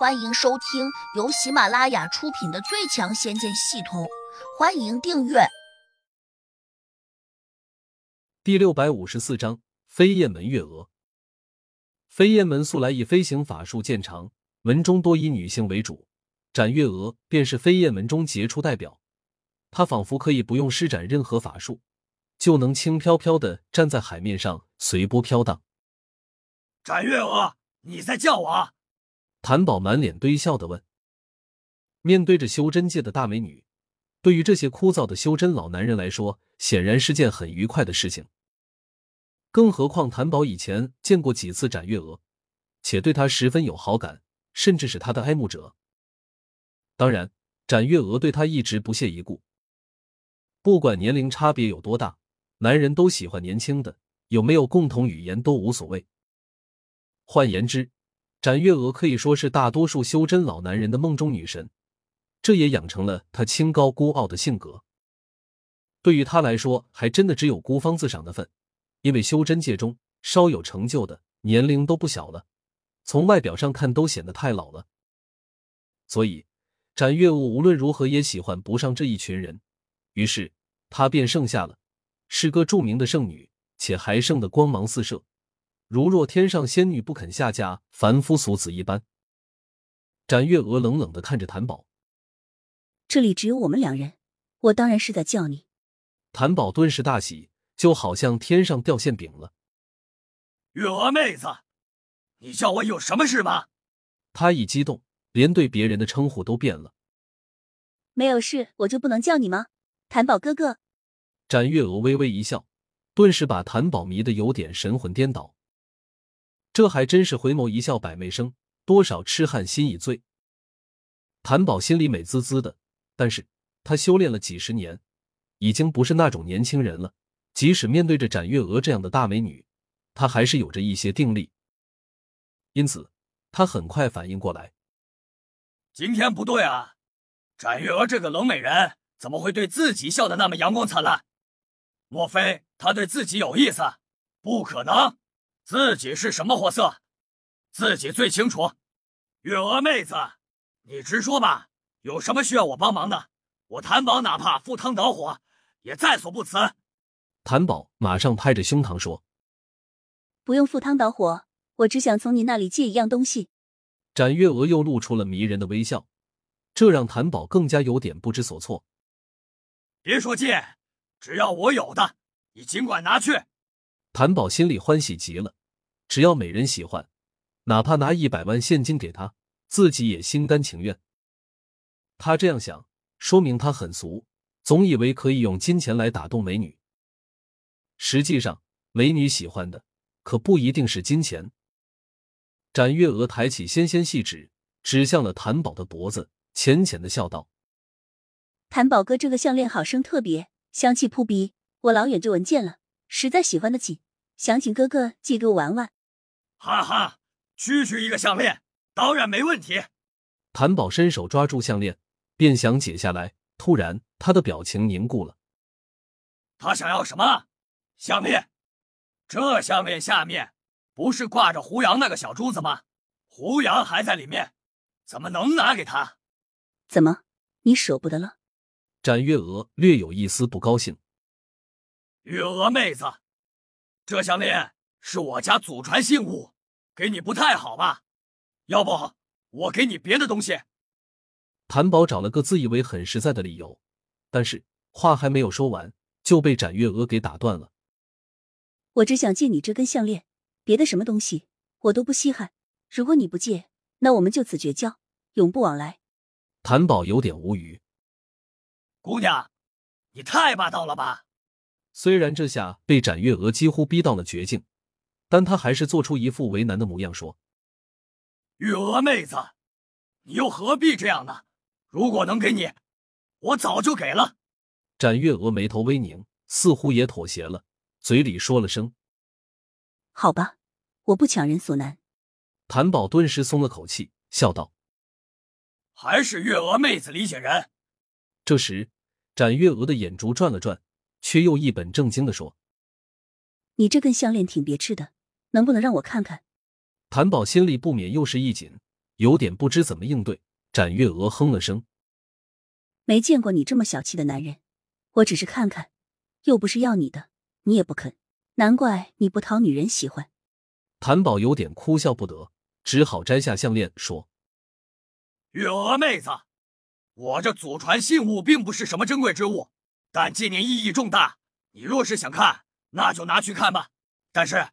欢迎收听由喜马拉雅出品的《最强仙剑系统》，欢迎订阅。第六百五十四章飞燕门月娥。飞燕门素来以飞行法术见长，门中多以女性为主，展月娥便是飞燕门中杰出代表。她仿佛可以不用施展任何法术，就能轻飘飘的站在海面上，随波飘荡。展月娥，你在叫我？谭宝满脸堆笑的问：“面对着修真界的大美女，对于这些枯燥的修真老男人来说，显然是件很愉快的事情。更何况谭宝以前见过几次展月娥，且对她十分有好感，甚至是她的爱慕者。当然，展月娥对他一直不屑一顾。不管年龄差别有多大，男人都喜欢年轻的，有没有共同语言都无所谓。换言之。”展月娥可以说是大多数修真老男人的梦中女神，这也养成了她清高孤傲的性格。对于她来说，还真的只有孤芳自赏的份，因为修真界中稍有成就的年龄都不小了，从外表上看都显得太老了。所以，展月娥无论如何也喜欢不上这一群人，于是她便剩下了，是个著名的圣女，且还剩的光芒四射。如若天上仙女不肯下嫁，凡夫俗子一般。展月娥冷冷的看着谭宝，这里只有我们两人，我当然是在叫你。谭宝顿时大喜，就好像天上掉馅饼了。月娥妹子，你叫我有什么事吗？他一激动，连对别人的称呼都变了。没有事，我就不能叫你吗？谭宝哥哥。展月娥微微一笑，顿时把谭宝迷得有点神魂颠倒。这还真是回眸一笑百媚生，多少痴汉心已醉。谭宝心里美滋滋的，但是他修炼了几十年，已经不是那种年轻人了。即使面对着展月娥这样的大美女，他还是有着一些定力。因此，他很快反应过来，今天不对啊！展月娥这个冷美人怎么会对自己笑得那么阳光灿烂？莫非她对自己有意思？不可能！自己是什么货色，自己最清楚。月娥妹子，你直说吧，有什么需要我帮忙的？我谭宝哪怕赴汤蹈火，也在所不辞。谭宝马上拍着胸膛说：“不用赴汤蹈火，我只想从你那里借一样东西。”展月娥又露出了迷人的微笑，这让谭宝更加有点不知所措。别说借，只要我有的，你尽管拿去。谭宝心里欢喜极了。只要美人喜欢，哪怕拿一百万现金给她，自己也心甘情愿。他这样想，说明他很俗，总以为可以用金钱来打动美女。实际上，美女喜欢的可不一定是金钱。展月娥抬起纤纤细指，指向了谭宝的脖子，浅浅的笑道：“谭宝哥，这个项链好生特别，香气扑鼻，我老远就闻见了，实在喜欢得起，想请哥哥借给我玩玩。”哈哈，区区一个项链，当然没问题。谭宝伸手抓住项链，便想解下来，突然他的表情凝固了。他想要什么？项链？这项链下面不是挂着胡杨那个小珠子吗？胡杨还在里面，怎么能拿给他？怎么，你舍不得了？展月娥略有一丝不高兴。月娥妹子，这项链。是我家祖传信物，给你不太好吧？要不我给你别的东西。谭宝找了个自以为很实在的理由，但是话还没有说完，就被展月娥给打断了。我只想借你这根项链，别的什么东西我都不稀罕。如果你不借，那我们就此绝交，永不往来。谭宝有点无语。姑娘，你太霸道了吧？虽然这下被展月娥几乎逼到了绝境。但他还是做出一副为难的模样，说：“月娥妹子，你又何必这样呢？如果能给你，我早就给了。”展月娥眉头微拧，似乎也妥协了，嘴里说了声：“好吧，我不强人所难。”谭宝顿时松了口气，笑道：“还是月娥妹子理解人。”这时，展月娥的眼珠转了转，却又一本正经的说：“你这根项链挺别致的。”能不能让我看看？谭宝心里不免又是一紧，有点不知怎么应对。展月娥哼了声：“没见过你这么小气的男人，我只是看看，又不是要你的，你也不肯，难怪你不讨女人喜欢。”谭宝有点哭笑不得，只好摘下项链说：“月娥妹子，我这祖传信物并不是什么珍贵之物，但纪念意义重大。你若是想看，那就拿去看吧。但是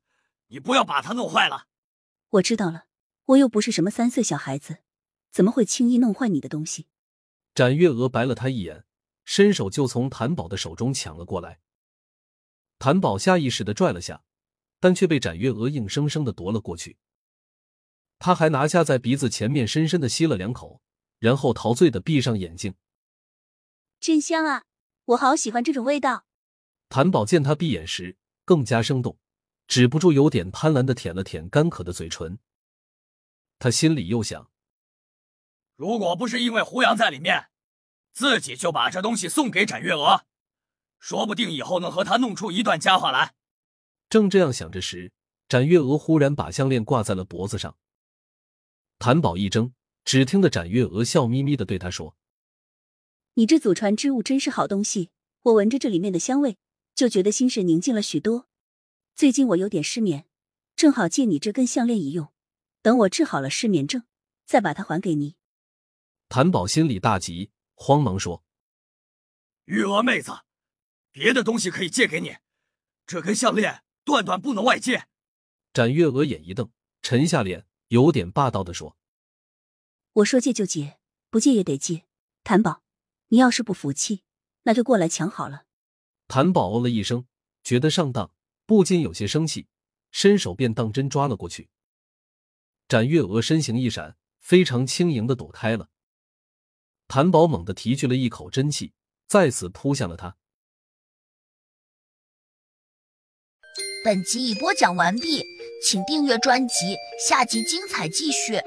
你不要把它弄坏了。”我知道了，我又不是什么三岁小孩子。怎么会轻易弄坏你的东西？展月娥白了他一眼，伸手就从谭宝的手中抢了过来。谭宝下意识的拽了下，但却被展月娥硬生生的夺了过去。他还拿下在鼻子前面深深的吸了两口，然后陶醉的闭上眼睛。真香啊！我好喜欢这种味道。谭宝见他闭眼时更加生动，止不住有点贪婪的舔了舔干渴的嘴唇。他心里又想。如果不是因为胡杨在里面，自己就把这东西送给展月娥，说不定以后能和他弄出一段佳话来。正这样想着时，展月娥忽然把项链挂在了脖子上。谭宝一怔，只听得展月娥笑眯眯的对他说：“你这祖传之物真是好东西，我闻着这里面的香味，就觉得心神宁静了许多。最近我有点失眠，正好借你这根项链一用，等我治好了失眠症，再把它还给你。”谭宝心里大急，慌忙说：“玉娥妹子，别的东西可以借给你，这根项链断断不能外借。”展月娥眼一瞪，沉下脸，有点霸道的说：“我说借就借，不借也得借。谭宝，你要是不服气，那就过来抢好了。”谭宝哦了一声，觉得上当，不禁有些生气，伸手便当真抓了过去。展月娥身形一闪，非常轻盈的躲开了。谭宝猛地提去了一口真气，再次扑向了他。本集已播讲完毕，请订阅专辑，下集精彩继续。